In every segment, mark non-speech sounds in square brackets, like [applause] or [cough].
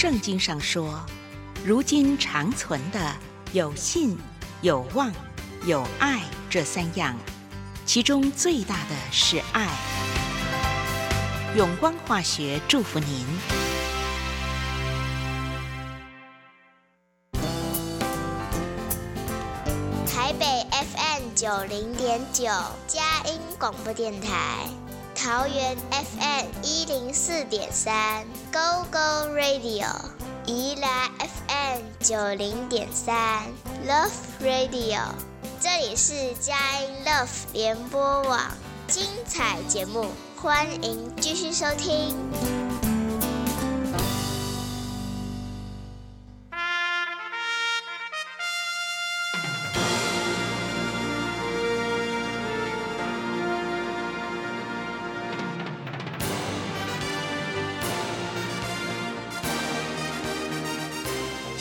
圣经上说，如今长存的有信、有望、有爱这三样，其中最大的是爱。永光化学祝福您。台北 FM 九零点九，佳音广播电台。桃园 FM 一零四点三，Go Go Radio；宜兰 FM 九零点三，Love Radio。这里是佳音 Love 联播网，精彩节目，欢迎继续收听。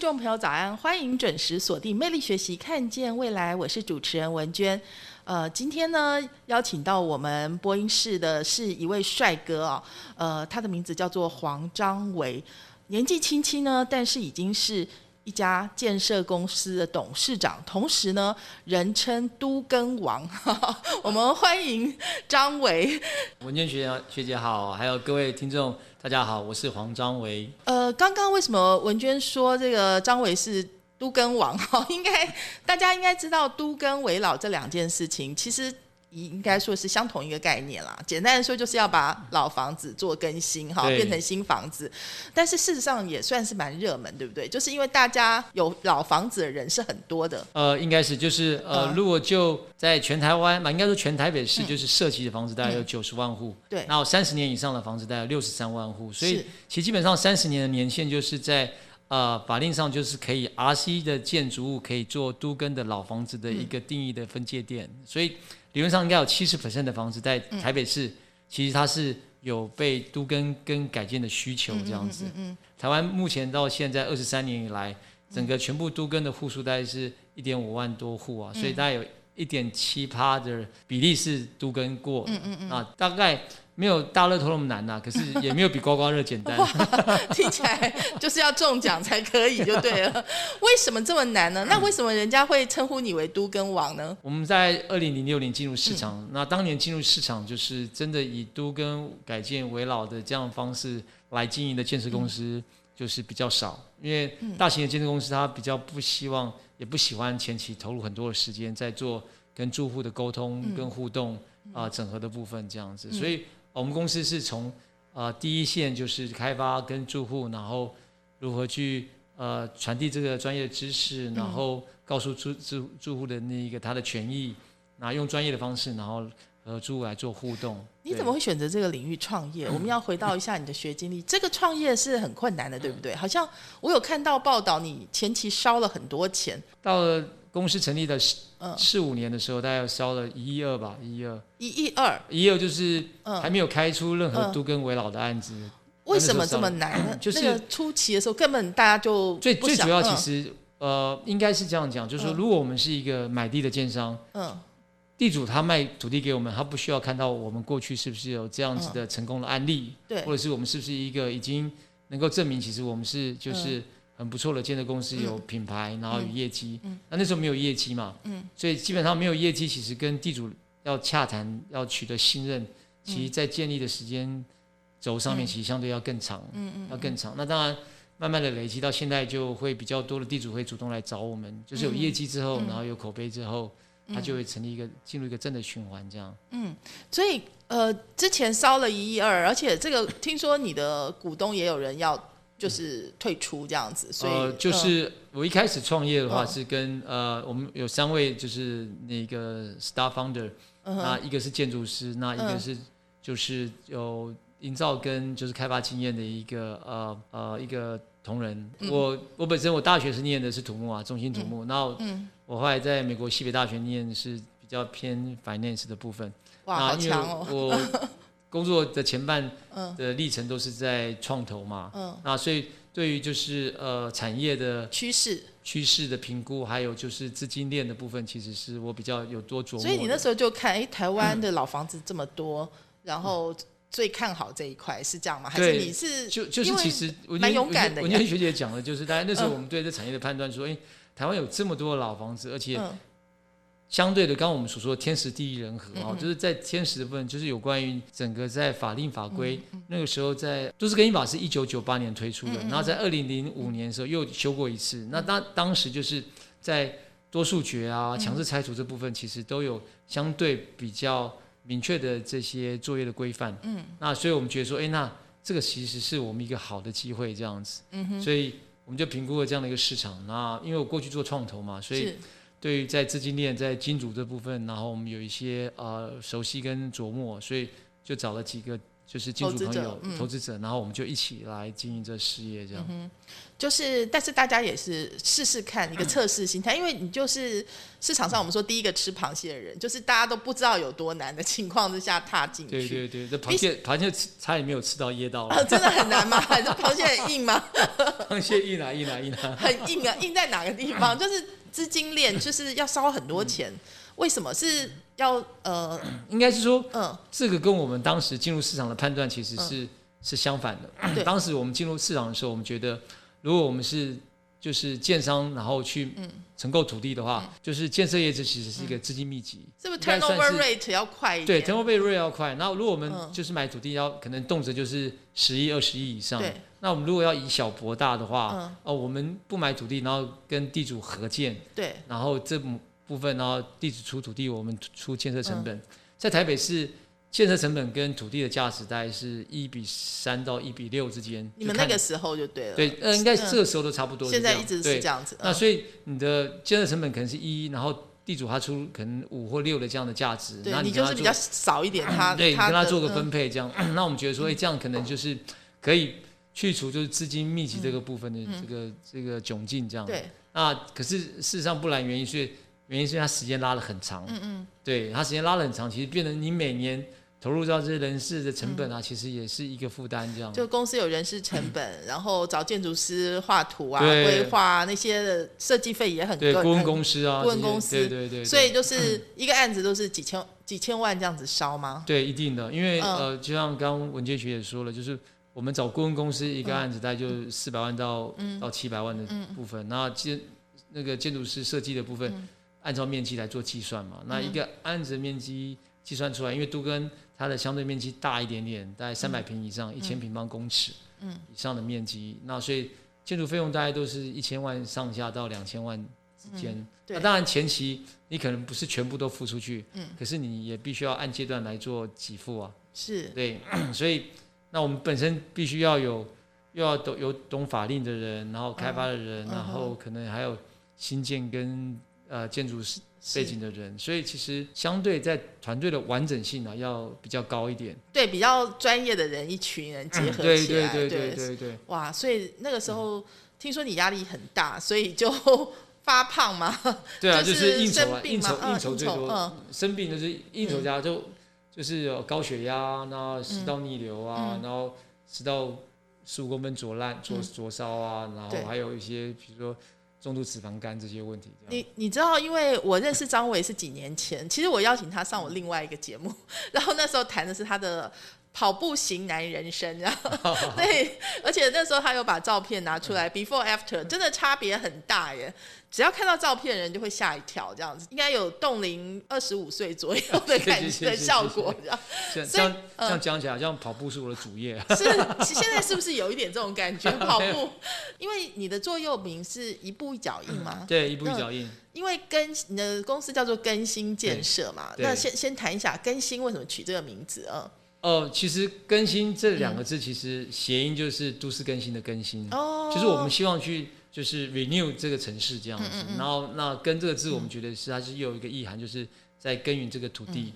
听众朋友早安，欢迎准时锁定《魅力学习，看见未来》，我是主持人文娟。呃，今天呢，邀请到我们播音室的是一位帅哥哦，呃，他的名字叫做黄张维，年纪轻轻呢，但是已经是。一家建设公司的董事长，同时呢，人称都根王。[laughs] 我们欢迎张维文娟学姐学姐好，还有各位听众大家好，我是黄张维。呃，刚刚为什么文娟说这个张维是都根王？哈，[laughs] 应该大家应该知道都根为老这两件事情，其实。应该说是相同一个概念啦。简单的说，就是要把老房子做更新，哈，变成新房子。但是事实上也算是蛮热门，对不对？就是因为大家有老房子的人是很多的。呃，应该是，就是呃，如果就在全台湾嘛，应该说全台北市，就是涉及的房子大概有九十万户，对。然后三十年以上的房子大概六十三万户，所以其实基本上三十年的年限就是在呃法令上就是可以 RC 的建筑物可以做都更的老房子的一个定义的分界点，所以。理论上应该有七十的房子在台北市，其实它是有被都跟跟改建的需求这样子。台湾目前到现在二十三年以来，整个全部都跟的户数大概是一点五万多户啊，所以大概有一点七趴的比例是都跟过啊，大概。没有大乐透那么难呐，[laughs] 可是也没有比刮刮乐简单。听起来就是要中奖才可以，就对了。[laughs] 为什么这么难呢？那为什么人家会称呼你为都跟王呢？我们在二零零六年进入市场，那当年进入市场就是真的以都跟改建为老的这样方式来经营的建设公司就是比较少，因为大型的建设公司它比较不希望也不喜欢前期投入很多的时间在做跟住户的沟通跟互动啊整合的部分这样子，所以。我们公司是从呃第一线就是开发跟住户，然后如何去呃传递这个专业知识，然后告诉住住住户的那一个他的权益，然后用专业的方式，然后和住户来做互动。你怎么会选择这个领域创业？我们要回到一下你的学经历，这个创业是很困难的，对不对？好像我有看到报道，你前期烧了很多钱。到了公司成立的四四五年的时候，大概烧了一亿二吧，一亿二。一亿二，一亿二就是还没有开出任何都跟围老的案子。为什么这么难呢？就是初期的时候，根本大家就最最主要其实呃，应该是这样讲，就是说，如果我们是一个买地的建商，嗯，地主他卖土地给我们，他不需要看到我们过去是不是有这样子的成功的案例，对，或者是我们是不是一个已经能够证明，其实我们是就是很不错的建设公司，有品牌，然后有业绩。嗯，那那时候没有业绩嘛，嗯，所以基本上没有业绩，其实跟地主。要洽谈，要取得信任，其实在建立的时间轴上面，嗯其实相对要更长，嗯嗯要更长。那当然，慢慢的累积到现在，就会比较多的地主会主动来找我们，就是有业绩之后，嗯然后有口碑之后，它就会成立一个进入一个正的循环，这样。嗯所以呃，之前烧了一亿二，而且这个听说你的股东也有人要就是退出这样子，所以、呃，就是我一开始创业的话嗯。是跟呃，我们有三位就是那个 star founder，嗯那一个是建筑师，那一个嗯是就是有营造跟就是开发经验的一个呃呃一个同仁。嗯。我我本身我大学是念的是土木啊，中心土木，然后嗯，我后来在美国西北大学念的是比较偏 finance 的部分。哇，因为强哦，我工作的前半嗯。的历程都是在创投嘛，嗯，那所以对于就是呃产业的趋势，趋势的评估，还有就是资金链的部分，其实是我比较有多琢磨。所以你那时候就看，哎，台湾的老房子这么多，然后最看好这一块是这样吗？还是你是就就是其实蛮勇敢的呀。文娟学姐讲的，就是大家那时候嗯。我们对这产业的判断说，哎、台湾有这么多的老房子，而且嗯相对的，刚刚我们所说的天时地利人和啊、嗯嗯。就是在天时的部分，就是有关于整个在法令法规、嗯那个时候在都市更新法是一九九八年推出的，然后在二零零五年的时候又修过一次，那当当时就是在多数决啊、强制拆除这部分，其实都有相对比较明确的这些作业的规范。嗯。那所以我们觉得说，哎，那这个其实是我们一个好的机会，这样子。嗯哼，所以我们就评估了这样的一个市场。那因为我过去做创投嘛，所以是对于在资金链、在金主这部分，然后我们有一些呃熟悉跟琢磨，所以就找了几个就是金主朋友、投资者，然后我们就一起来经营这事业，这样。就是，但是大家也是试试看一个测试心态，因为你就是市场上我们说第一个吃螃蟹的人，就是大家都不知道有多难的情况之下踏进去。对对对，这螃蟹螃蟹吃差点没有吃到噎到 [laughs] 啊，了，真的很难吗？这 [laughs] 螃蟹很硬吗？[laughs] 螃蟹硬啊硬啊硬啊！很硬啊，硬在哪个地方？就是资金链，就是要烧很多钱。为什么？是要呃 [coughs] 应该是说嗯。这个跟我们当时进入市场的判断其实是、是相反的。对。[coughs] 当时我们进入市场的时候，我们觉得如果我们是就是建商，然后去嗯。承购土地的话，就是建设业这其实是一个资金密集，是不是应该算 turnover 是 rate 要快一点？对点？turnover rate 要快。然后如果我们嗯。就是买土地要可能动辄就是十亿、二十亿以上，对那我们如果要以小博大的话，嗯哦，我们不买土地，然后跟地主合建，对然后这部分，然后地主出土地，我们出建设嗯成本。在台北市，建设成本跟土地的价值大概是一比三到一比六之间。你们那个时候就对了。对，呃，应该这个时候都差不多。现在一直是对这样子。嗯那所以你的建设成本可能是一，然后地主他出可能五或六的这样的价值，对那你就是比较少一点，他对，你跟他做个嗯分配，这样，[clears throat] 那我们觉得说，哎，这样可能就是可以去除就是资金密集这个部分的这个这个窘境，这样。嗯对，那可是事实上不然，原因是原因是它时间拉得很长，嗯嗯，对，它时间拉得很长，其实变成你每年投入到这些人事的成本啊，其实也是一个负担，这样。就公司有人事成本，[clears throat] 然后找建筑师画图啊、对。规划啊那些的设计费也很对，贵顾问公司啊，顾问公司。对对对，对。所以就是 [clears throat] 一个案子都是几千几千万这样子烧吗？对，一定的，因为、嗯。呃，就像刚刚文杰学也说了，就是我们找顾问公司一个案子，大概就四百万到、嗯。到七百万的部分，那建那个建筑师设计的部分，嗯。按照面积来做计算嘛，那一个案子的面积计算出来，因为都跟它的相对面积大一点点，大概三百平以上，一千平方公尺嗯。以上的面积，那所以建筑费用大概都是一千万上下到两千万之间。那当然前期你可能不是全部都付出去，嗯。可是你也必须要按阶段来做给付啊。是，对，[coughs] 所以那我们本身必须要有又要懂有懂法令的人，然后开发的人，嗯然后可能还有新建跟呃建筑师背景的人，所以其实相对在团队的完整性啊要比较高一点。对比较专业的人，一群人结合对起来，对对对对对。哇，所以那个时候听说你压力很大，所以就 [laughs] 发胖吗？对啊，就 [laughs] 就是是应酬应酬应酬最多，生病就是应酬家就、就是有高血压，然后食道逆流啊，嗯。然后食道十五公分灼烂、灼灼烧啊，然对。后还有一些比如说重度脂肪肝这些问题。你你知道，因为我认识张伟是几年前，其实我邀请他上我另外一个节目，[laughs] 然后那时候谈的是他的跑步型男人生，然 [laughs] 后对，而且那时候他有把照片拿出来，before after，真的差别很大耶。只要看到照片，人就会吓一跳，这样子应该有冻龄二十五岁左右的感 [laughs] 觉的效果，这样。这样这样讲起来，像跑步是我的主业。是，现在是不是有一点这种感觉？[laughs] 跑步，因为你的座右铭是一步一脚印嘛？对，一步一脚印。因为更你的公司叫做更新建设嘛，那先先谈一下更新为什么取这个名字啊？哦，其实更新这两个字，其实谐音就是都市更新的更新。哦，就是我们希望去。就是 renew 这个城市这样子，然后那跟这个字，我们觉得是它是又有一个意涵，就是在耕耘这个土地，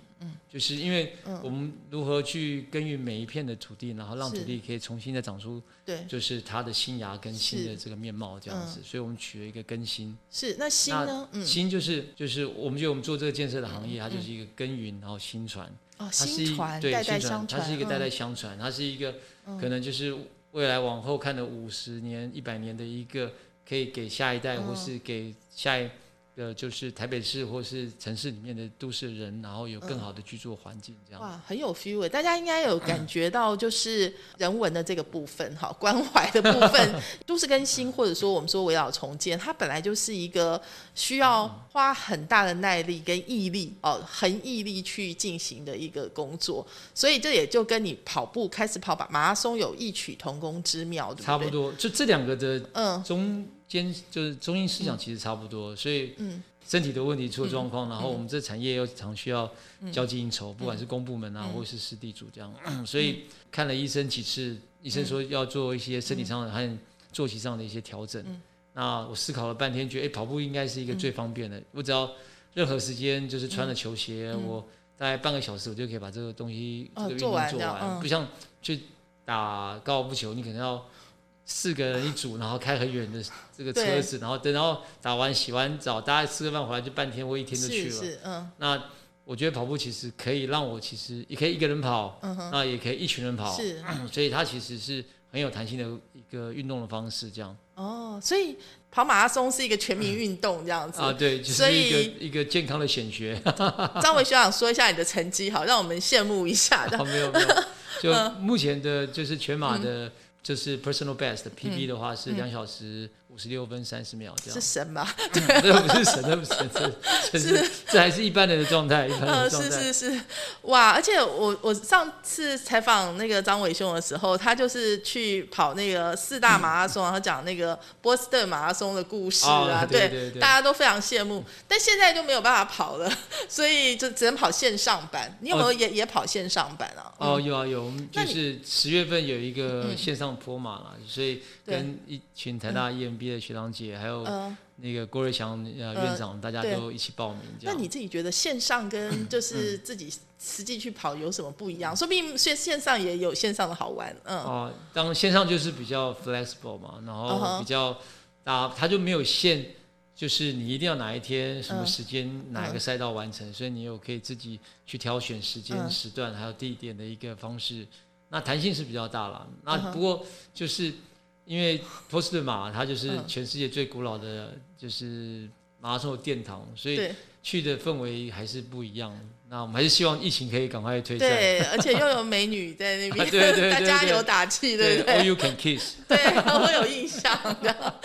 就是因为我们如何去耕耘每一片的土地，然后让土地可以重新的长出，对，就是它的新芽跟新的这个面貌这样子，所以我们取了一个更新。是那新呢？新就是就是我们觉得我们做这个建设的行业，它就是一个耕耘，然后新传，哦，新传，对，代代相传，它是一个代代相传，它是一个可能就是未来往后看的五十年、一百年的一个。可以给下一代，或是给下一个，就是台北市或是城市里面的都市人，然后有更好的居住环境，这样。哇，很有 feel 大家应该有感觉到，就是人文的这个部分，哈，关怀的部分，[laughs] 都市更新，或者说我们说围绕重建，它本来就是一个需要花很大的耐力跟毅力，哦，恒毅力去进行的一个工作。所以这也就跟你跑步开始跑吧马拉松有异曲同工之妙，对不对？差不多，就这两个的，嗯，中。兼就是中心思想其实差不多，所以身体的问题出了状况，然后我们这产业又常需要交际应酬，不管是公部门啊，或是师地主这样，所以看了医生几次，医生说要做一些身体上的和作息上的一些调整。那我思考了半天，觉得哎，跑步应该是一个最方便的。我只要任何时间就是穿了球鞋，我大概半个小时我就可以把这个东西这个运动做完，不像去打高尔夫球，你可能要。四个人一组，然后开很远的这个车子，然后等，然后打完洗完澡，大家吃个饭回来就半天或一天就去了。是是，嗯。那我觉得跑步其实可以让我其实也可以一个人跑，嗯那也可以一群人跑。是。[clears throat] 所以它其实是很有弹性的一个运动的方式，这样。哦，所以跑马拉松是一个全民运动这样子啊？对，就是一个一个健康的显学。[laughs] 张伟学长说一下你的成绩，好让我们羡慕一下。[laughs] 没有没有，就目前的就是全马的。就是 personal best PB 的话是两小时五十六分三十秒这样。是神吗？对，[laughs] 这不是神，这不是神，这是这还是一般人的状态，一般的状态。是是是，哇！而且我我上次采访那个张伟雄的时候，他就是去跑那个四大马拉松，然后讲那个波士顿马拉松的故事啊，对，大家都非常羡慕。但现在就没有办法跑了，[laughs] 所以就只能跑线上版。你有没有也也跑线上版啊？哦，有啊有，我们就是十月份有一个线上。坡马了，所以跟一群台大 EMB 的学长姐，还有那个郭瑞祥呃院长，大家都一起报名。那你自己觉得线上跟就是自己实际去跑有什么不一样？说不定线线上也有线上的好玩。嗯，哦，当线上就是比较 flexible 嘛，然后比较啊，他就没有限，就是你一定要哪一天什么时间哪一个赛道完成，所以你有可以自己去挑选时间时段还有地点的一个方式。那弹性是比较大了，那不过就是因为波士顿马，它就是全世界最古老的，就是马拉松的殿堂，所以去的氛围还是不一样。那我们还是希望疫情可以赶快退散。对，而且又有美女在那边，对对 [laughs] 大家有打气，对不对？All you can kiss。[laughs] 对，我有印象的。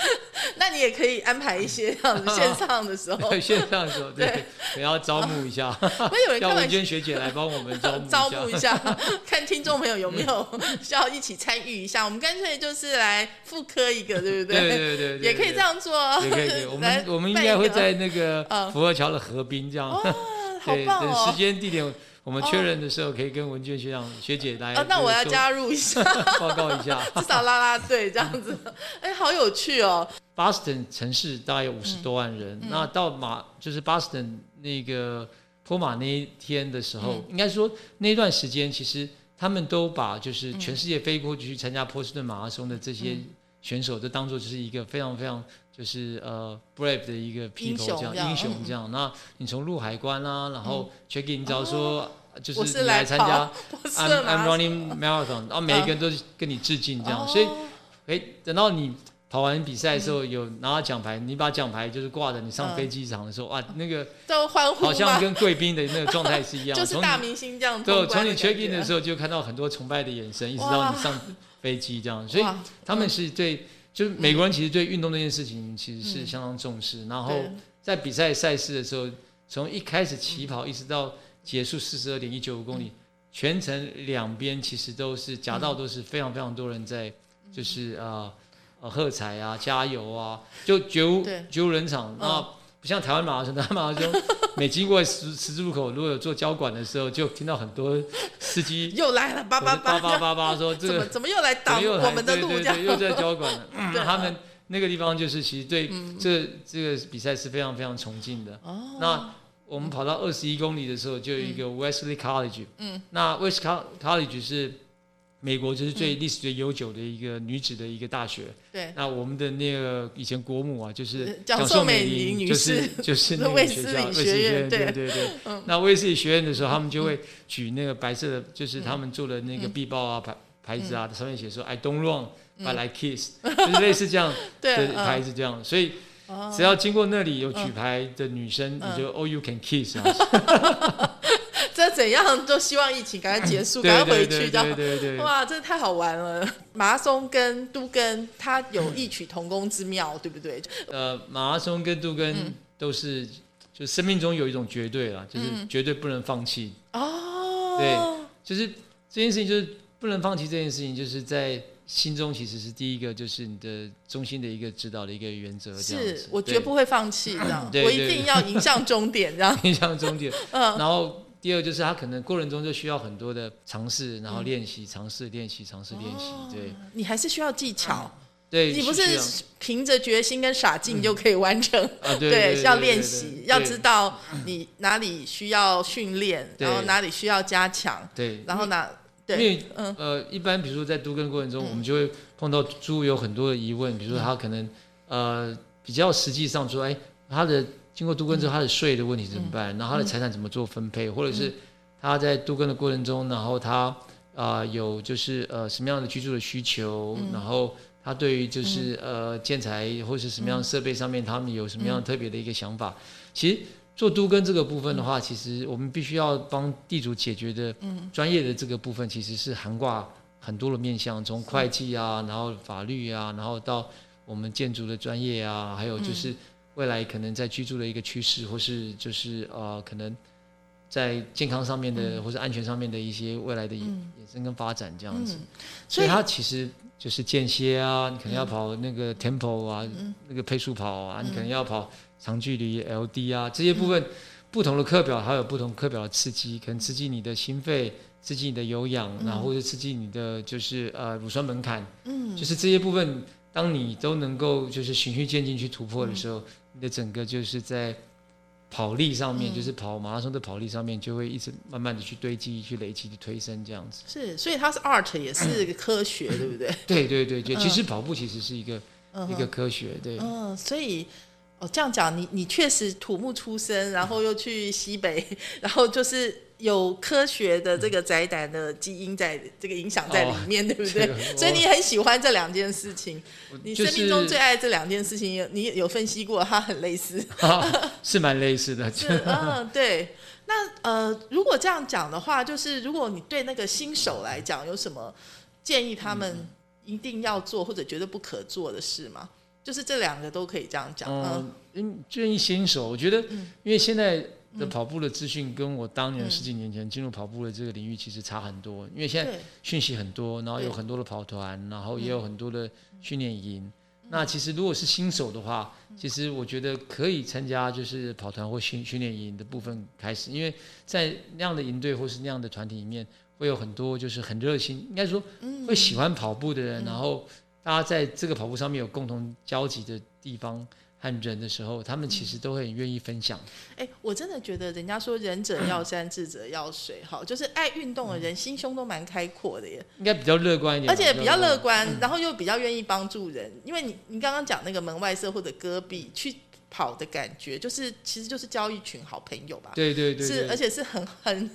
那你也可以安排一些这样子线上的时候，[laughs] 线上的时候，对，也要招募一下。[laughs] 会有人叫文娟学姐来帮我们招募招募一下，[laughs] 看听众朋友有没有需要一起参与一下。我们干脆就是来复刻一个，对不对？对对对，也可以这样做。也可以，我们我们应该会在那个福和桥的河滨这样。好棒哦！等时间地点我们确认的时候，可以跟文娟学长学姐来。哦，那我要加入一下，[laughs] 报告一下，[laughs] 至少拉拉队这样子。哎，好有趣哦！Boston 城市大概有五十多万人，那到马就是 Boston 那个坡马那一天的时候，应该说那段时间，其实他们都把就是全世界飞过去参加波士顿马拉松的这些选手，都当做就是一个非常非常。就是呃，brave 的一个 people 这样英雄这样。[laughs] 那你从入海关啦，然后 check in，只要说就是你来参加，[laughs] I'm I'm running marathon，然后每一个人都跟你致敬这样。所以，哎，等到你跑完比赛的时候有拿到奖牌，你把奖牌就是挂着，你上嗯飞机场的时候，哇，那个都欢呼好像？跟贵宾的那个状态是一样。[laughs] 就是从大明星这样对，从你 check in 的时候就看到很多崇拜的眼神，一直到你上飞机这样，所以他们是对，就是美国人其实对运动这件事情其实是嗯相当重视。然后在比赛赛事的时候，从一开始起跑一直到结束四十二点一九五公嗯里，全程两边其实都是夹道都是非常非常多人在，嗯就是呃呃喝彩啊、加油啊，就绝无绝无人场。嗯那不像台湾马拉松，台湾马拉松 [laughs] 每经过十十字路口，如果有做交管的时候，就听到很多司机又来了，叭叭叭叭叭叭说 [laughs] 这个怎么又来挡我们的路？对对对，又在交管了。[laughs] 他们那个地方就是其实对嗯。这这个比赛是非常非常崇敬的。哦，那我们跑到二十一公里的时候，就有一个 Wesley College，嗯，那 Wesley College 是美国就是最历史最悠久的一个女子的一个大学。对，那我们的那个以前国母啊，就是呃蒋宋宋美龄龄女就是士就是那个学校理学卫斯理院对。对对那卫斯理学院的时候，他们就会举那个白色的，就是他们做的那个嗯。壁报啊牌牌子啊，上面写说 I don't run but I kiss，就是类似这样 [laughs] 对的牌子这样。所以哦。只要经过那里有举牌的女生，嗯你就 Oh you can kiss 啊，[laughs] [laughs] [laughs] 这怎样都希望疫情赶快结束，对 [laughs] 赶快回去这样对。对对。哇，这太好玩了！马拉松跟都跟它有异曲同工之妙，对不对？呃，马拉松跟都根嗯都是，就生命中有一种绝对啦，就是嗯绝对不能放弃。哦，对就是这件事情，就是不能放弃这件事情，就是在心中其实是第一个，就是你的中心的一个指导的一个原则。是我绝不会放弃这样，我一定要迎向终点这样。[laughs] 迎向终点。嗯，然后第二就是他可能过程中就需要很多的尝试，然后嗯。练习、尝试、练习、尝试、练习。对。你还是需要技巧，对，哦你不是凭着决心跟傻劲就可以完成。啊？对对，要练习，要知道你哪里需要训练，然后哪里需要加强，对，然后哪对，因为嗯。呃，一般比如说在读根过程中，嗯。我们就会碰到猪有很多的疑问，比如说他可能呃比较实际上说，哎，他的经过都根之后，他的税的问题怎么办？然后他的财产怎么做分配，或者是他在都根的过程中，然后他啊、有就是呃什么样的居住的需求，然后他对于就是、呃建材或是什么样设备上面，他们有什么样特别的一个想法？其实做都根这个部分的话，其实我们必须要帮地主解决的专业的这个部分，其实是涵盖很多的面向，从会计啊，然后法律啊，然后到我们建筑的专业啊，还有就是未来可能在居住的一个趋势，或是就是呃可能在健康上面的、或是安全上面的一些未来的衍生跟发展这样子。嗯，所以它其实就是间歇啊，你可能要跑那个 tempo 啊，嗯。那个配速跑啊，你可能要跑长距离 LD 啊，这些部分、不同的课表还有不同课表的刺激，可能刺激你的心肺，刺激你的有氧，然后或者刺激你的就是呃乳酸门槛，嗯，就是这些部分，当你都能够就是循序渐进去突破的时候，你的整个就是在跑力上面，嗯就是跑马拉松的跑力上面，就会一直慢慢的去堆积、去累积、去推升这样子。是，所以它是 art 也是个科学，[laughs] 对不对？对对对对，嗯其实跑步其实是一个、嗯一个科学，对。嗯，所以哦，这样讲，你你确实土木出身，然后又去西北，[laughs] 然后就是有科学的这个宅胆的基因在这个影响在里面，对不对？[laughs] 所以你很喜欢这两件事情，你生命中最爱这两件事情，有你有分析过，它很类似。[laughs] 是蛮类似的，[laughs] 是，嗯，对。那呃，如果这样讲的话，就是如果你对那个新手来讲，有什么建议他们一定要做或者觉得不可做的事吗？就是这两个都可以这样讲。嗯建议新手，我觉得嗯，因为现在的跑步的资讯跟我当年嗯。十几年前进入跑步的这个领域其实差很多，因为现在，讯息很多，然后有很多的跑团，然后也嗯。有很多的训练营。那其实如果是新手的话，嗯。其实我觉得可以参加就是跑团或训训练营的部分开始，因为在那样的营队或是那样的团体里面，会有很多就是很热心，应该说嗯。会喜欢跑步的人，嗯。然后大家在这个跑步上面有共同交集的地方和人的时候，他们其实都会很愿意分享。哎、我真的觉得人家说仁者要山，智者要水，好，就是爱运动的人心胸都蛮开阔的耶，应该比较乐观一点，而且比较乐观。观，然后又比较愿意帮助人。因为你你刚刚讲那个门外社或者戈壁去跑的感觉，就是其实就是交一群好朋友吧。对对对是，而且是很很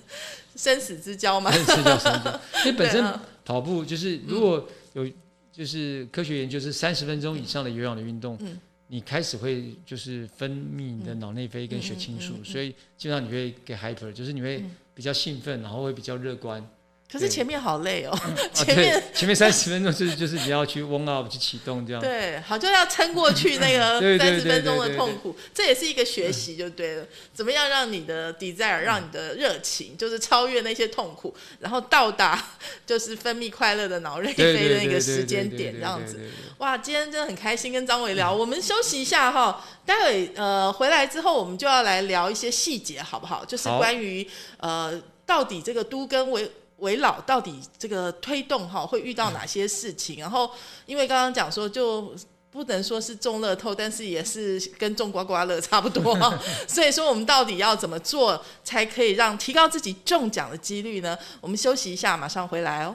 生死之交嘛。很吃叫生活，[laughs] 因为本身跑步就是如果有就是科学研究是三十分钟以上的有氧的运动，嗯你开始会就是分泌你的脑内啡跟血清素，所以基本上你会给 hyper，就是你会嗯比较兴奋，然后会比较乐观。可是前面好累哦，啊，[laughs] 前面对，前面三十分钟就是 [laughs] 就是你要去 warm up 去启动这样。对，好就要撑过去那个 [laughs] 三十分钟的痛苦，这也是一个学习就对了。怎么样让你的 desire，让你的热情，就是超越那些痛苦，然后到达就是分泌快乐的脑内对啡的那个时间点这样子。哇，今天真的很开心跟张伟聊，我们休息一下哈，待会呃回来之后我们就要来聊一些细节，好不好？就是关于呃到底这个都跟维维老到底这个推动哈会遇到哪些事情？然后因为刚刚讲说就。不能说是中乐透，但是也是跟中刮刮乐差不多，[laughs] 所以说我们到底要怎么做才可以让提高自己中奖的几率呢？我们休息一下，马上回来哦。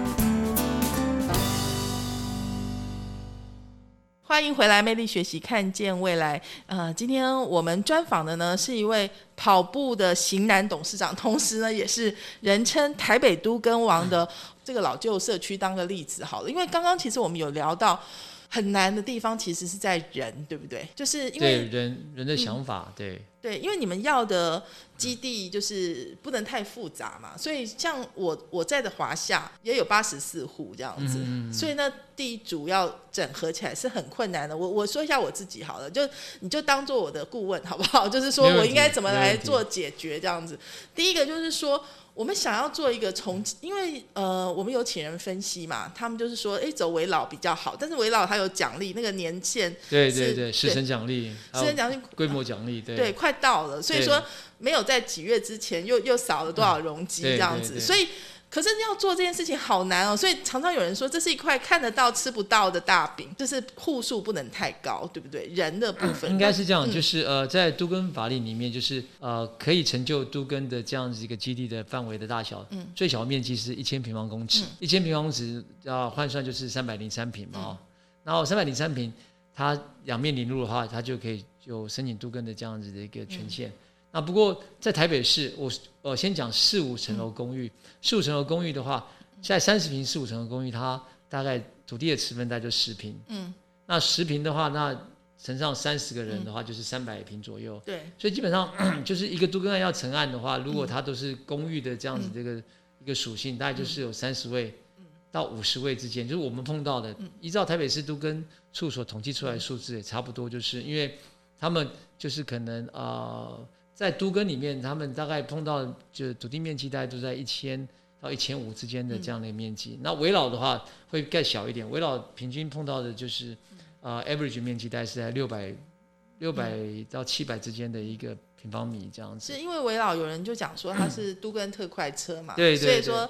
欢迎回来，魅力学习，看见未来。呃，今天我们专访的呢是一位跑步的型男董事长，同时呢也是人称台北都跟王的这个老旧社区当个例子好了。因为刚刚其实我们有聊到很难的地方，其实是在人，对不对？就是因对为人人的想法，对对，因为你们要的基地就是不能太复杂嘛，所以像我我在的华夏也有八十四户这样子，嗯所以呢地主要整合起来是很困难的。我我说一下我自己好了，就你就当做我的顾问好不好？[laughs] 就是说我应该怎么来做解决这样子。第一个就是说。我们想要做一个重，因为呃，我们有请人分析嘛，他们就是说，哎，走围老比较好，但是围老它有奖励，那个年限对对对，时对辰奖励，还有时辰奖励规模奖励，对。对，快到了，所以说没有在几月之前又又少了多少容积这样子，所以可是要做这件事情好难哦，所以常常有人说这是一块看得到吃不到的大饼，就是户数不能太高，对不对？人的部分。应该是这样，嗯。就是呃，在都根法令里面，就是呃，可以成就都根的这样子一个基地的范围的大小，嗯。最小面积是一千平方公尺，一千平方公尺要换算就是三百零三平嘛、然后三百零三平，它两面临路的话，它就可以有申请都根的这样子的一个权限。嗯那不过在台北市，我呃先讲四五层楼公寓，四五层楼公寓的话，在三十平四五层楼公寓，它大概土地的持分大概就十平，嗯，那十平的话，那乘上三十个人的话，就是三百平左右。对，所以基本上 [clears throat] 就是一个都更案要成案的话，如果它都是公寓的这样子这个、一个属性，大概就是有三十位到五十位之间，就是我们碰到的，依照台北市都跟处所统计出来的数字也差不多，就是因为他们就是可能呃在都跟里面，他们大概碰到就土地面积大概都在一千到一千五之间的这样的一个面积。那围老的话会更小一点，围老平均碰到的就是呃 average 面积大概是在六百六百到七百之间的一个平方米这样子是。因为围老有人就讲说它 [clears throat] 是都跟特快车嘛，对对对所以说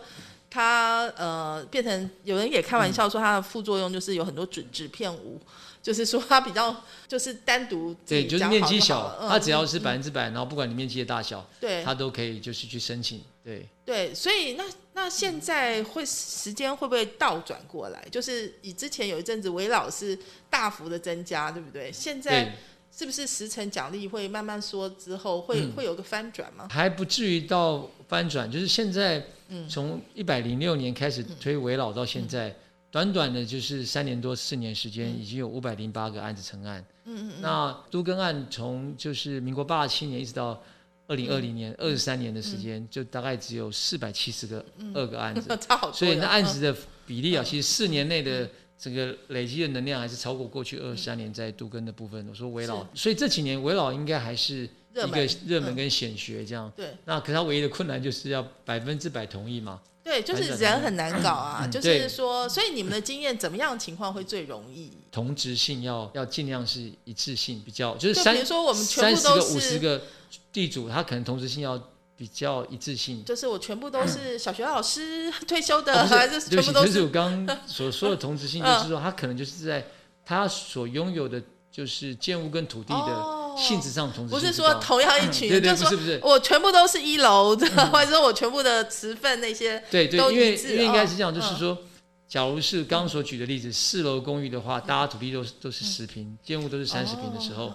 它呃变成有人也开玩笑说它的副作用就是有很多准纸片无，就是说它比较 [laughs] 就是单独对，就是面积小，它只要嗯是百分之百，然后不管你面积的大小，对它都可以就是去申请。对，对，所以那那现在会时间会不会倒转过来？就是以之前有一阵子围老是大幅的增加，对不对？现在，是不是时程奖励会慢慢说之后会、嗯会有个翻转吗？还不至于到翻转，就是现在嗯。从一百零六年开始推围老到现在，短短的就是三年多四年时间，已经有五百零八个案子成案。嗯嗯。那都更案从就是民国八十七年一直到二零二零年二十三年的时间，就大概只有四百七十个二个案子。嗯，[laughs] 好所以那案子的比例啊，其实四年内的这个累积的能量还是超过过去二十三年在都根的部分。我说围老，所以这几年围老应该还是一热门个热门嗯跟显学这样。对那可他唯一的困难就是要百分之百同意嘛。对，就是人很难搞啊。就是说，所以你们的经验怎么样情况会最容易？同质性要要尽量是一致性，比较就是三就比如说我们全三十个部都是，五十个地主，他可能同质性要比较一致性。就是我全部都是 [clears throat] 小学老师 [laughs] 退休的，还是全部都是就是我刚刚所说的同质性，[laughs] 嗯就是说他可能就是在他所拥有的，就是建物跟土地哦的性质上同质不是高说同。样一群，对对，就是是不是，我全部都是一楼的，[laughs] 或者说我全部的持份那些对对，因为因为应该哦是这样，就是嗯。说，假如是刚刚所举的例子，四楼公寓的话，大家土地都是都是十平，建物都是三十平的时候，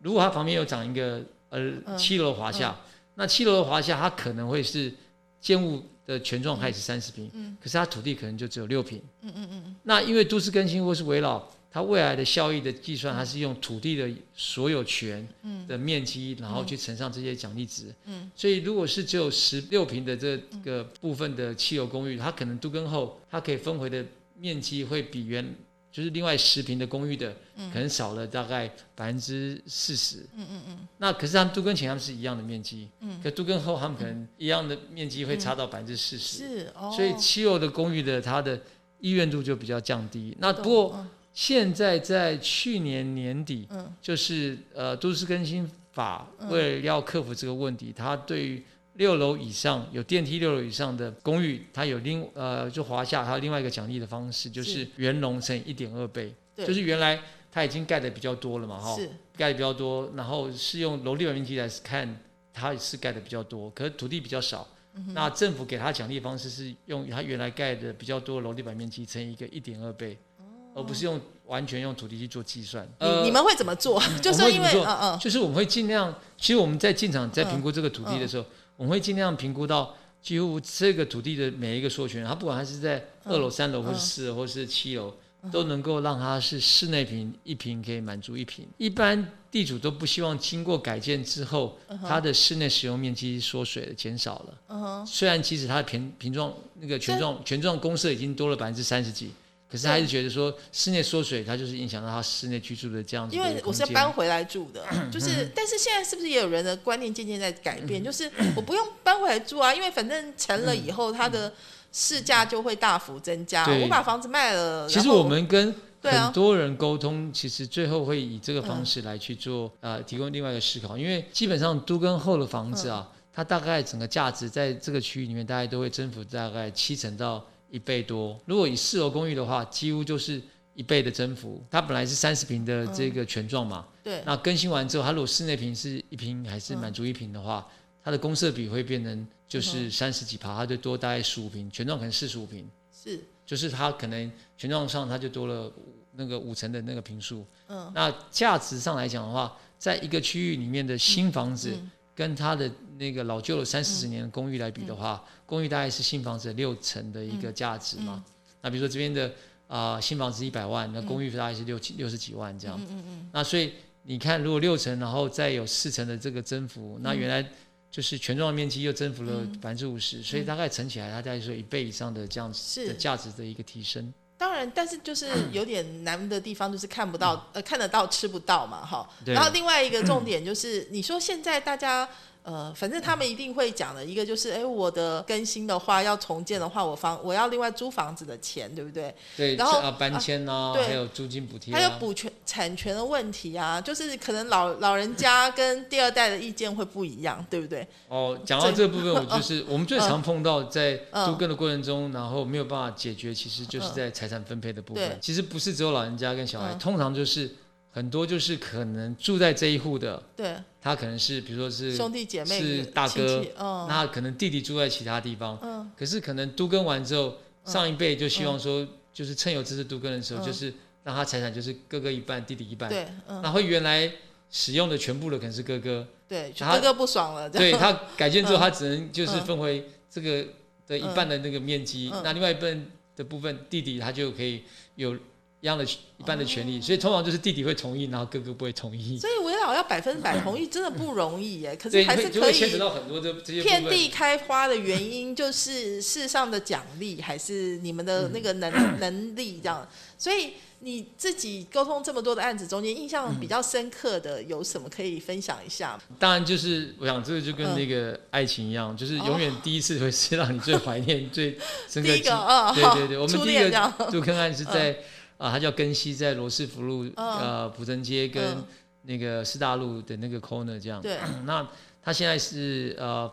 如果它旁边有长一个呃七楼的华夏，那七楼的华夏它可能会是建物的全幢还是三十平，可是它土地可能就只有六平。嗯嗯嗯。那因为都市更新或是围绕，它未来的效益的计算，它是用土地的所有权的面积，然后去乘上这些奖励值。嗯。所以如果是只有十六平的这个部分的汽油公寓，它可能都跟后它可以分回的面积会比原就是另外十平的公寓的，可能少了大概百分之四十。嗯嗯嗯。那可是他们都跟前他们是一样的面积，嗯，可都跟后他们可能一样的面积会差到百分之四十。是哦，所以汽油的公寓的它的意愿度就比较降低。那不过嗯现在在去年年底，嗯。就是呃都市更新法为了要克服这个问题，它对于六楼以上有电梯六楼以上的公寓，它有另呃就华夏它有另外一个奖励的方式，就是是圆融乘以一点二倍，对。就是原来它已经盖的比较多了嘛，哈，是。盖的比较多，然后是用楼地板面积来看，它是盖的比较多，可是土地比较少。那政府给它奖励方式是用它原来盖的比较多的楼地板面积乘以一个一点二倍，而不是用完全用土地去做计算。你你们会怎么做？[laughs] 就是因为嗯嗯就是我们会尽量，其实我们在进场在评估这个土地的时候，我们会尽量评估到几乎这个土地的每一个所有权，它不管它是在二楼、三楼，或是四楼，或是七楼，都能够让它是室内平一平可以满足一平。一般地主都不希望经过改建之后，它的室内使用面积缩水了、减少了。嗯哼，虽然其实它的平平状那个权状权状公设已经多了百分之三十几，可是他还是觉得说室内缩水，它就是影响到他室内居住的这样子因为我。是搬回来住的，[clears throat] 就是，但是现在是不是也有人的观念渐渐在改嗯。变？就是我不用搬回来住啊，因为反正成了以后，它的市价就会大幅增加。我把房子卖了，其实我们跟很多人沟通，其实最后会以这个方式来去做、呃提供另外一个思考，因为基本上都跟后的房子啊，它大概整个价值在这个区域里面，大概都会增幅大概七成到一倍多。如果以四楼公寓的话，几乎就是一倍的增幅。它本来是三十平的这个权状嘛，对那更新完之后，它如果室内平是一平还嗯是满足一平的话，它的公设比会变成就是三十几趴，它就多大概十五平，权状可能四十五平。是就是它可能权状上它就多了那个五层的那个平数。嗯，那价值上来讲的话，在一个区域里面的新房子嗯跟他的那个老旧的三四十年的公寓来比的话，公寓大概是新房子的六成的一个价值嘛。嗯。那比如说这边的啊、新房子一百万，那公寓大概是六七六十几万这样。嗯嗯那所以你看，如果六成，然后再有四成的这个增幅，那原来就是全幢的面积又增幅了百分之五十，所以大概乘起来，它大概是一倍以上的这样子的价值的一个提升。当然，但是就是 [clears throat] 有点难的地方，就是看不到，呃，看得到吃不到嘛，哈。然后另外一个重点就是，你说现在大家。呃，反正他们一定会讲的一个就是，哎，我的更新的话要重建的话，我房我要另外租房子的钱，对不对？对，然后啊搬迁啊，对还有租金补贴、啊，还有补权产权的问题啊，就是可能老老人家跟第二代的意见会不一样，对不对？哦，讲到这个部分，我就是我们最常碰到在嗯租更的过程中，然后没有办法解决，其实就是在财产分配的部对分。其实不是只有老人家跟小孩，嗯通常就是很多就是可能住在这一户的，对，他可能是比如说是兄弟姐妹是大哥戚，嗯。那可能弟弟住在其他地方，嗯。可是可能都更完之后，上一辈就希望说，就是趁有这次都更的时候，嗯。就是让他财产就是哥哥一半，弟弟一半。对，嗯，那会原来使用的全部的可能是哥哥，对，哥哥不爽了，对他改建之后，嗯。他只能就是分回这个的一半的那个面积，嗯。那另外一半的部分弟弟他就可以有一样的一般的权利，所以通常就是弟弟会同意，然后哥哥不会同意。所以围老要百分之百同意，真的不容易耶。可是对，还是可会就会牵扯以到很多的这些遍地开花的原因，就是世上的奖励，还是你们的那个能、[clears throat] 能力这样。所以你自己沟通这么多的案子中间，印象比较深刻的有什么可以分享一下吗？当然，就是我想这个就跟那个爱情一样，就是永远第一次会是让你最怀念、最深刻第一个嗯对对对，我们初第一个恋这样入坑案是在啊，它叫根西，在罗斯福路嗯呃普城街跟嗯那个师大路的那个 corner 这样。对，[clears throat] 那它现在是呃。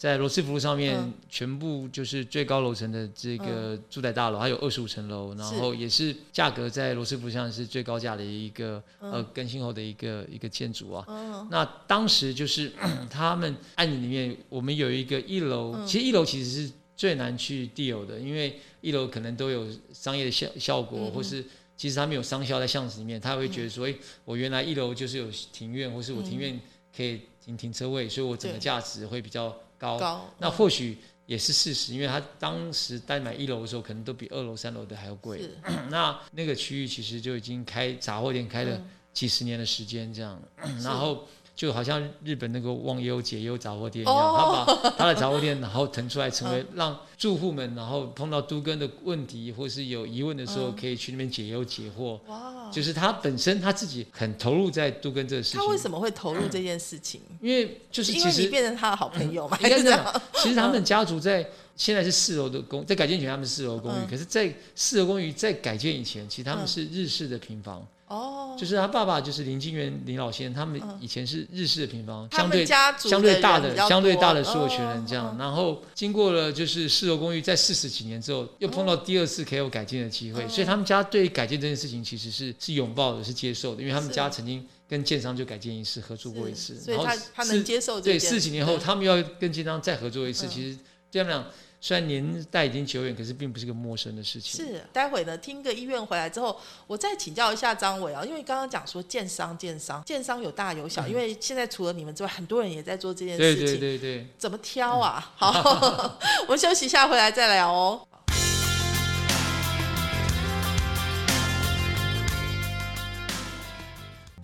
在罗斯福路上面，嗯全部就是最高楼层的这个住宅大楼，它有二十五层楼，然后也是价格在罗斯福路上是最高价的一个、呃更新后的一个一个建筑啊。嗯那当时就是 [clears throat] 他们案子里面，我们有一个一楼，嗯其实一楼其实是最难去 deal 的，因为一楼可能都有商业的效效果，嗯或是其实他们有商销在巷子里面，他会觉得说，哎、我原来一楼就是有庭院，或是我庭院可以停停车位，所以我整个对价值会比较高。高那或许也是事实，因为他当时单买一楼的时候，可能都比二楼、三楼的还要贵。是。[clears throat] 那那个区域其实就已经开杂货店开了嗯。几十年的时间，这样，然后就好像日本那个忘忧解忧杂货店一样，哦。他把他的杂货店然后腾出来，成为让住户们然后碰到都根的问题或是有疑问的时候，嗯可以去那边解忧解惑。哇，就是他本身他自己很投入在都根这个事情，他为什么会投入这件事情？因为就是因为你其实变成他的好朋友嘛？应该 [laughs] 这样，其实他们家族在现在是四楼的公，在改建前他们是四楼公寓，嗯。可是，在四楼公寓在改建以前，其实他们嗯。是日式的平房，哦，就是他爸爸就是林金元林老先生，他们以前是日式的平房，他们相对家族相对大的相对大的所有权人这样，哦然后经过了就是四楼公寓在四十几年之后，又碰到第二次 KO 改建的机会，哦所以他们家对于改建这件事情其实是是拥抱的，是接受的，因为他们家曾经跟建商就改建一次合作过一次，所以然后他他是能接受这对，件四几年后，他们要跟建商再合作一次，嗯其实对他们俩虽然年代已经久远，可是并不是个陌生的事情。是，待会呢，听个医院回来之后，我再请教一下张伟啊，因为刚刚讲说建商、建商、建商有大有小，因为现在除了你们之外，很多人也在做这件事情，对对对，怎么挑啊？好，[laughs] 我们休息一下，回来再聊哦。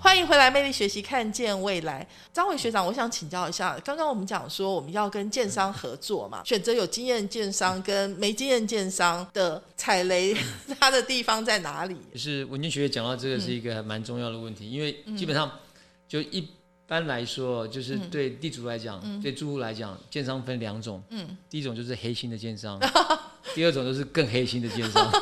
欢迎回来，魅力学习，看见未来。张伟学长，我想请教一下，刚刚我们讲说我们要跟建商合作嘛，选择有经验建商跟没经验建商的踩雷，[laughs] 它的地方在哪里？就是文君学姐讲到这个嗯是一个还蛮重要的问题，因为基本上就一般来说，就是对地主来讲，对住户来讲，建商分两种，嗯，第一种就是黑心的建商，第二种就是更黑心的建商。[laughs]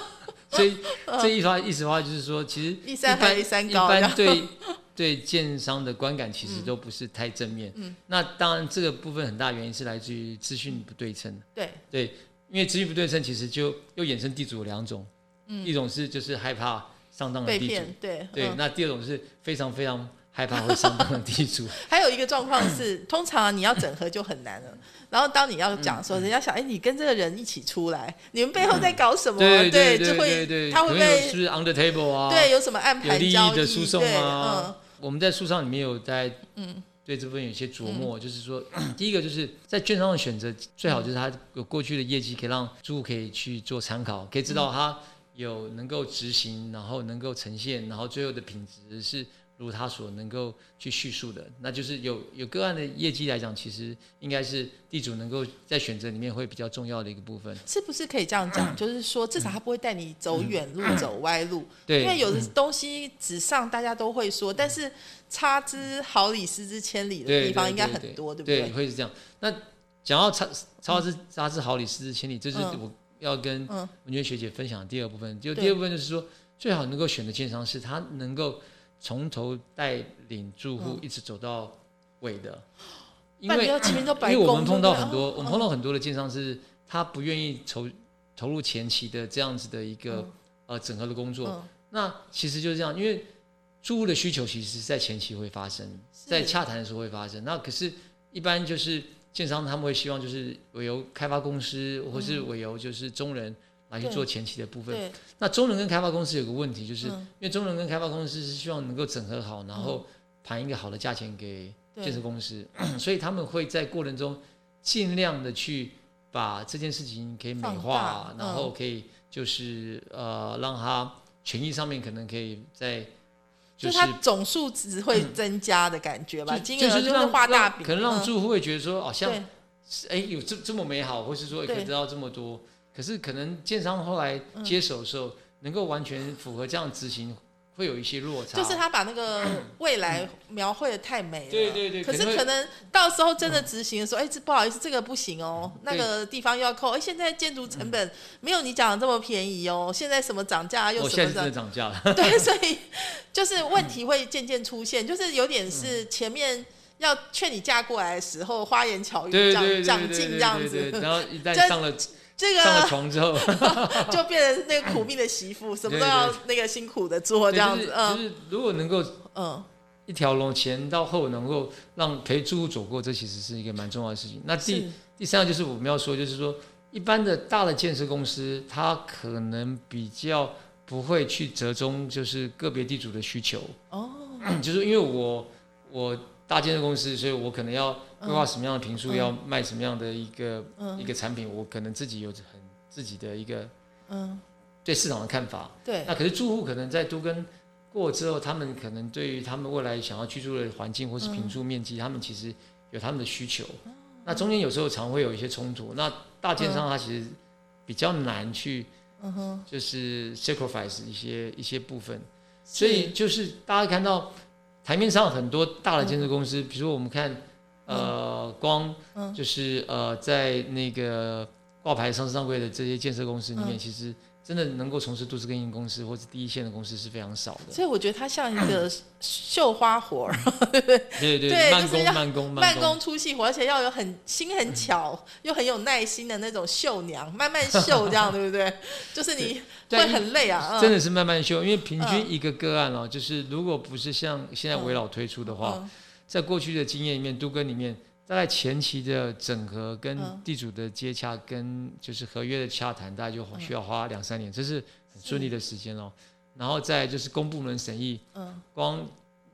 所以 [laughs] 这一话意思的话，就是说，其实一山般还一般对 [laughs] 对建商的观感其实都不是太正面。嗯。那当然，这个部分很大原因是来自于资讯不对称。对，对，因为资讯不对称，其实就又衍生地主有两种，嗯。一种是就是害怕上当的地主，对对，嗯。那第二种是非常非常害怕会上当的地主。[laughs] 还有一个状况是，[laughs] 通常你要整合就很难了。然后当你要讲的时候，人家想，哎，你跟这个人一起出来，你们背后在搞什么？对对对他会不可能有会是不是 under table 啊？对有什么安排交易益的诉讼对啊。我们在书上里面有在嗯对这部分有些琢磨，就是说，[clears throat] 第一个就是在券商的选择，最好就是他有过去的业绩，可以让住户可以去做参考，可以知道他有能够执行，然后能够呈现，然后最后的品质是如他所能够去叙述的，那就是有有个案的业绩来讲，其实应该是地主能够在选择里面会比较重要的一个部分。是不是可以这样讲？就是说，至少他不会带你走远路、走歪路。对，因为有的东西纸上大家都会说，但是差之毫厘、失之千里的地方应该很多，对不对？对？会是这样。那讲到差差之差之毫厘，失之千里，这是嗯我要跟嗯文娟学姐分享的第二部分。就第二部分就是说，最好能够选的建商是他能够从头带领住户嗯。一直走到尾的，因为因，为我们碰到很多，我们碰哦到很多的建商是他不愿意投投入前期的这样子的一个、嗯。呃整合的工作。嗯。那其实就是这样，因为住户的需求其实是在前期会发生，在洽谈的时候会发生。那可是，一般就是建商他们会希望就是委由开发公司或是委由就是中人来去做前期的部分。那中人跟开发公司有个问题，就是、嗯因为中人跟开发公司是希望能够整合好，然后盘一个好的价钱给建设公司，[coughs] 所以他们会在过程中尽量的去把这件事情可以美化大，然后嗯可以就是呃让他权益上面可能可以在就是它总数值会增加的感觉吧，就金额就是画大饼，可能让嗯住户会觉得说，好像对哎有这这么美好，或是说可以得到这么多，可是可能建商后来嗯接手的时候，能够完全符合这样执行，会有一些落差。就是他把那个未来描绘的太美了，对对对可是可能到时候真的执行的时候，哎，这不好意思，这个不行哦，那个地方又要扣，哎，现在建筑成本没有你讲的这么便宜哦，现在什么涨价又什么的。涨价了。[laughs] 对，所以就是问题会渐渐出现，就是有点是前面要劝你嫁过来的时候，花言巧语讲对对对讲对对尽这样子，然后一旦 [laughs] 上了这上了个床之后，[laughs] 就变成那个苦命的媳妇，[laughs] 什么都要那个辛苦的做这样子，就嗯是如果能够嗯，一条龙前到后能够让陪住户走过，这其实是一个蛮重要的事情。那第第三个就是我们要说，就是说一般的大的建设公司，它可能比较不会去折中，就是个别地主的需求。哦，[clears throat] 就是因为我我大建设公司，所以我可能要规划什么样的平数，嗯要卖什么样的一个、嗯一个产品，我可能自己有很自己的一个嗯，对市场的看法。对，那可是住户可能在都跟过之后，他们可能对于他们未来想要居住的环境或是平数面积，他们其实有他们的需求。那中间有时候常会有一些冲突。那大建商他其实比较难去嗯哼，就是 sacrifice 一些一些部分，所以就是大家看到台面上很多大的建设公司，比如说我们看呃光嗯。就是呃在那个挂牌上市上柜的这些建设公司里面，嗯。其实真的能够从事都市更新公司或者第一线的公司是非常少的。所以我觉得它像一个 [coughs] 绣花活儿，对对慢对就是要工慢工慢工。工，出细活，而且要有很心很巧又很有耐心的那种绣娘，慢慢绣这样，对不对？[laughs] 就是你会很累啊，嗯。真的是慢慢绣，因为平均嗯一个个案哦，就是如果不是像现在围老推出的话，嗯。在过去的经验里面，都跟里面大概前期的整合跟嗯。地主的接洽，跟就是合约的洽谈，大概就需要花两三年，这是很顺利的时间哦。然后再就是公部门审议，嗯。光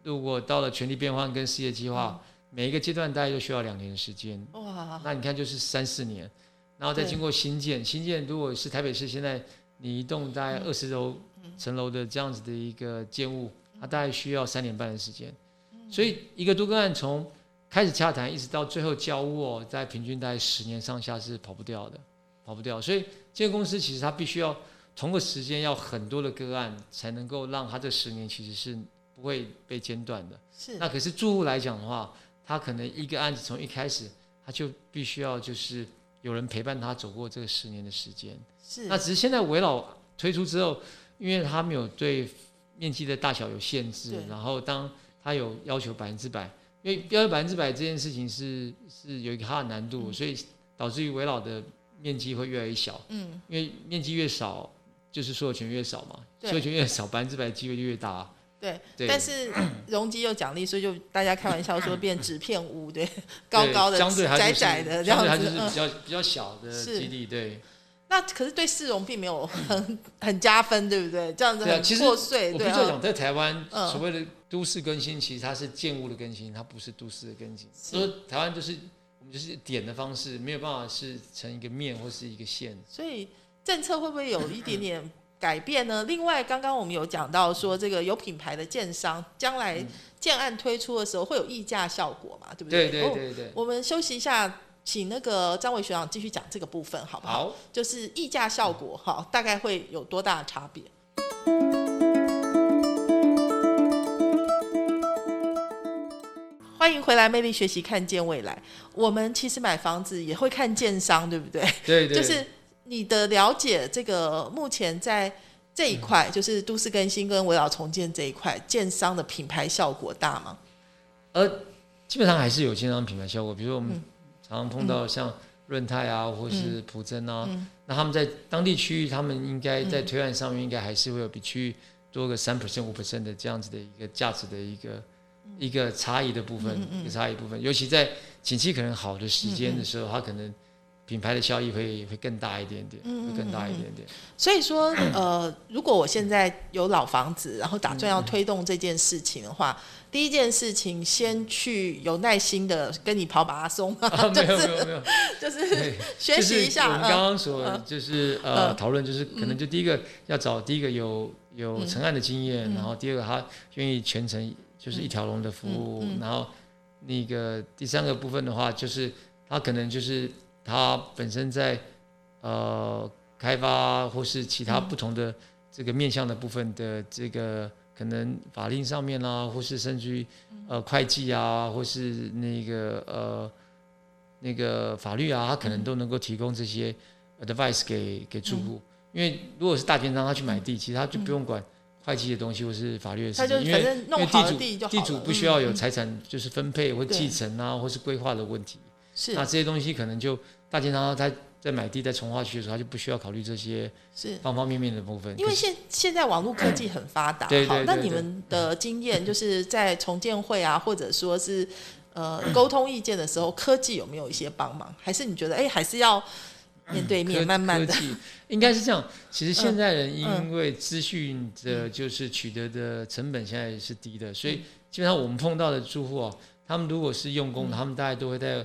如果到了权力变换跟事业计划，每一个阶段大概就需要两年的时间。哇，那你看就是三四年，然后再经过新建，新建如果是台北市现在你一栋大概嗯二十楼层楼的这样子的一个建物，它大概需要三年半的时间。嗯。所以一个都更案从开始洽谈一直到最后交屋哦，在平均大概十年上下是跑不掉的，跑不掉。所以这个公司其实它必须要同个时间要很多的个案，才能够让它这十年其实是不会被间断的。是那可是住户来讲的话，他可能一个案子从一开始，他就必须要就是有人陪伴他走过这个十年的时间。是那只是现在围老推出之后，因为他没有对面积的大小有限制，然后当他有要求百分之百，因为要求百分之百这件事情是是有一个它的难度，嗯所以导致于围老的面积会越来越小，嗯因为面积越少，就是所有权越少嘛，所有权越少，百分之百的机会就越大。对，对，但是容积又奖励，所以就大家开玩笑说变纸片屋，对，[laughs] 高高的、窄窄的这样子相对它就是比嗯。较比较小的是基地，对。那可是对市容并没有很 [laughs] 很加分，对不对？这样子很破碎，对啊我必须要讲，在台湾嗯所谓的都市更新，其实它是建物的更新，它不是都市的更新。所以台湾就是我们就是点的方式，没有办法是成一个面或是一个线。所以政策会不会有一点点改变呢？[coughs] 另外，刚刚我们有讲到说，这个有品牌的建商将来建案推出的时候会有溢价效果嘛？对不对对对对对，我们休息一下，请那个张伟学长继续讲这个部分，好不好？好，就是溢价效果，哈，大概会有多大的差别？迎回来，魅力学习，看见未来。我们其实买房子也会看建商，对不对？对对，就是你的了解，这个目前在这一块，嗯就是都市更新跟围绕重建这一块，建商的品牌效果大吗？呃，基本上还是有建商品牌效果，比如说我们嗯常常碰到像润泰啊，或是普珍啊，嗯那他们在当地区域，他们应该在推案上面应该还是会有比区域多个三 percent、五 percent 的这样子的一个价值的一个一个差异的部分，一个差异部分，尤其在景气可能好的时间的时候，它可能品牌的效益会会更大一点点，更大一点点。所以说，呃，如果我现在有老房子，然后打算要推动这件事情的话，第一件事情先去有耐心的跟你跑马拉松，[laughs] 就是有没有没有，就是对 [laughs] 学习一下。就是我们刚嗯刚所嗯。就是呃嗯。讨论，就是可能就第一个要找第一个有有成案的经验，嗯。然后第二个他愿意全程就是一条龙的服务，嗯嗯。嗯然后那个第三个部分的话，就是他可能就是他本身在呃开发或是其他嗯不同的这个面向的部分的这个可能法令上面啦，或是甚至于嗯。呃会计啊，或是那个呃那个法律啊，他可嗯能都能够提供这些 advice 给给住嗯。户。因为如果是大建商，他去买地，其实他就不用管会计的东西或是法律的事情，因为因为地地主就地主不需要有财产就是分配或继承啊，或是规划的问题。是那这些东西可能就大建商他在买地在从化区的时候，他就不需要考虑这些是。方方面面的部分。因为现现在网络科技很发达，好，对对对那你们的经验就是在重建会啊，或者说是呃沟通意见的时候，科技有没有一些帮忙？还是你觉得哎，还是要面对面，科慢慢的应该是这样。[laughs] 其实现在人嗯因为资讯的就是取得的成本现在是低的，所嗯。以基本上我们碰到的住户哦，他们如果是用嗯。功，他们大概都会在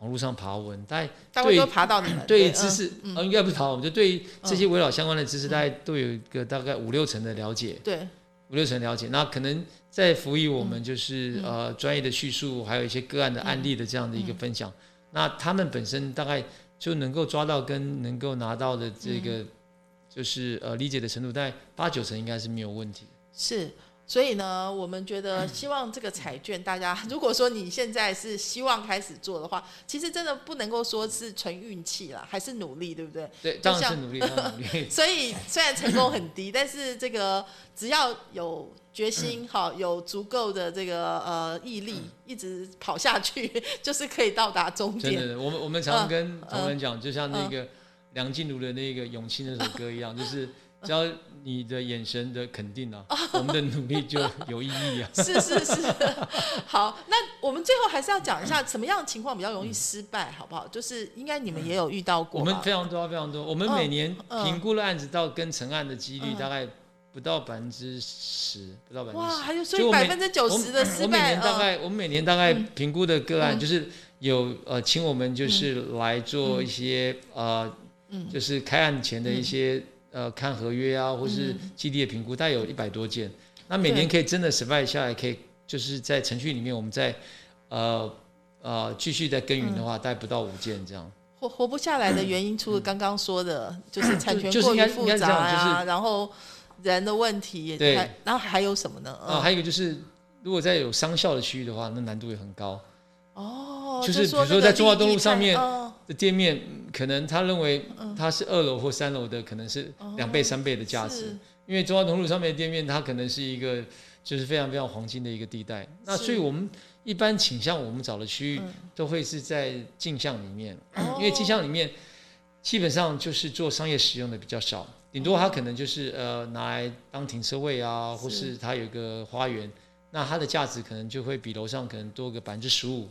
网络上爬文，大概大概都爬到你们嗯对知识，嗯。呃，应该不是爬文，就对于这些围绕相关的知识，大概都有一个大概五六成的了解。对，五六成了解，那可能在辅以我嗯。们就是、呃专业的叙述，还有一些个案的案例的这样的一嗯。个分享。那他们本身大概就能够抓到跟能够拿到的这嗯个就是呃理解的程度，大概八九成应该是没有问题。是。所以呢，我们觉得希望这个彩券，大家 [laughs] 如果说你现在是希望开始做的话，其实真的不能够说是纯运气啦，还是努力，对不对？对，当然是努力，当然努力。[laughs] 所以虽然成功很低，但是这个只要有决心，好，有足够的这个呃毅力，一直跑下去，[laughs] 就是可以到达终点。真的，我们我们常嗯跟同仁讲，就像那个梁静茹的那个《勇气》那首歌一样，就是 [laughs] 只要你的眼神的肯定啊，[laughs] 我们的努力就有意义啊。是 [laughs] 是是，好，那我们最后还是要讲一下什么样的情况比较容易失败，好不好？就是应该你们也有遇到过我，们非常多非常多，我们嗯每年嗯评估的案子到跟成案的几率嗯。大概不到百分之十，不到百分哇，之十。还有所以百分之九十的失败我每败，年大概，我们每年大概嗯。评估的个案嗯。就是有呃，请我们就是来做一些呃，嗯。就是开案前的一些呃看合约啊，或是嗯基地的评估，大概有一百多件。那每年可以真的 survive 下来，可以就是在程序里面，我们在呃呃继续在耕耘的话，大概不到五件这样。活活不下来的原因，除了刚刚说的，就是产权过于复杂应该这样呀、然后人的问题，对还然后还有什么呢？啊，还有一个就是，如果在有商效的区域的话，那难度也很高。哦，就是比如说在中华东路上面的店面嗯可能他认为它是二楼或三楼的，可能是两倍、三倍的价值，因为中华东路上面的店面，它可能是一个就是非常非常黄金的一个地带。那所以我们一般倾向我们找的区域嗯。都会是在镜像里面，哦。[clears throat] 因为镜像里面基本上就是做商业使用的比较少，顶多它可能就是呃拿来当停车位啊，或是它有一个花园，那它的价值可能就会比楼上可能多个百分之十五。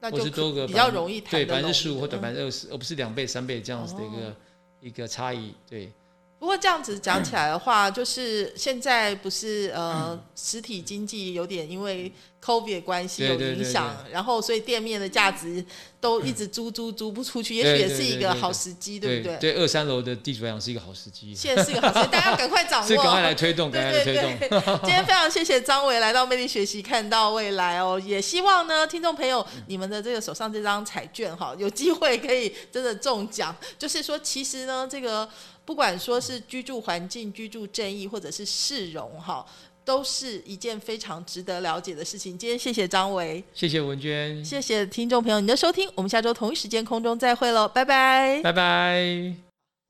或那就是多个比较容易谈对百分之十五或者嗯百分之二十，而不是两倍、三倍这样子的一个、哦一个差异。对，不过这样子讲起来的话，就是现在不是呃实体经济有点因为 COVID 的关系有影响，然后所以店面的价值都一直租租租不出去，也对许也是一个好时机，对。不对？对，二三楼的地主来讲是一个好时机，现在是一个好时机，大家要赶快掌握，赶快来推动，[laughs] 赶快推动。对对，今天非常谢谢张伟来到魅力学习，看到未来哦，也希望呢，听众朋友，你们的这个手上这张彩券哈，有机会可以真的中奖。就是说，其实呢，这个不管说是居住环境、居住正义，或者是市容哈，都是一件非常值得了解的事情。今天谢谢张维，谢谢文娟，谢谢听众朋友你的收听，我们下周同一时间空中再会喽，拜拜。拜拜。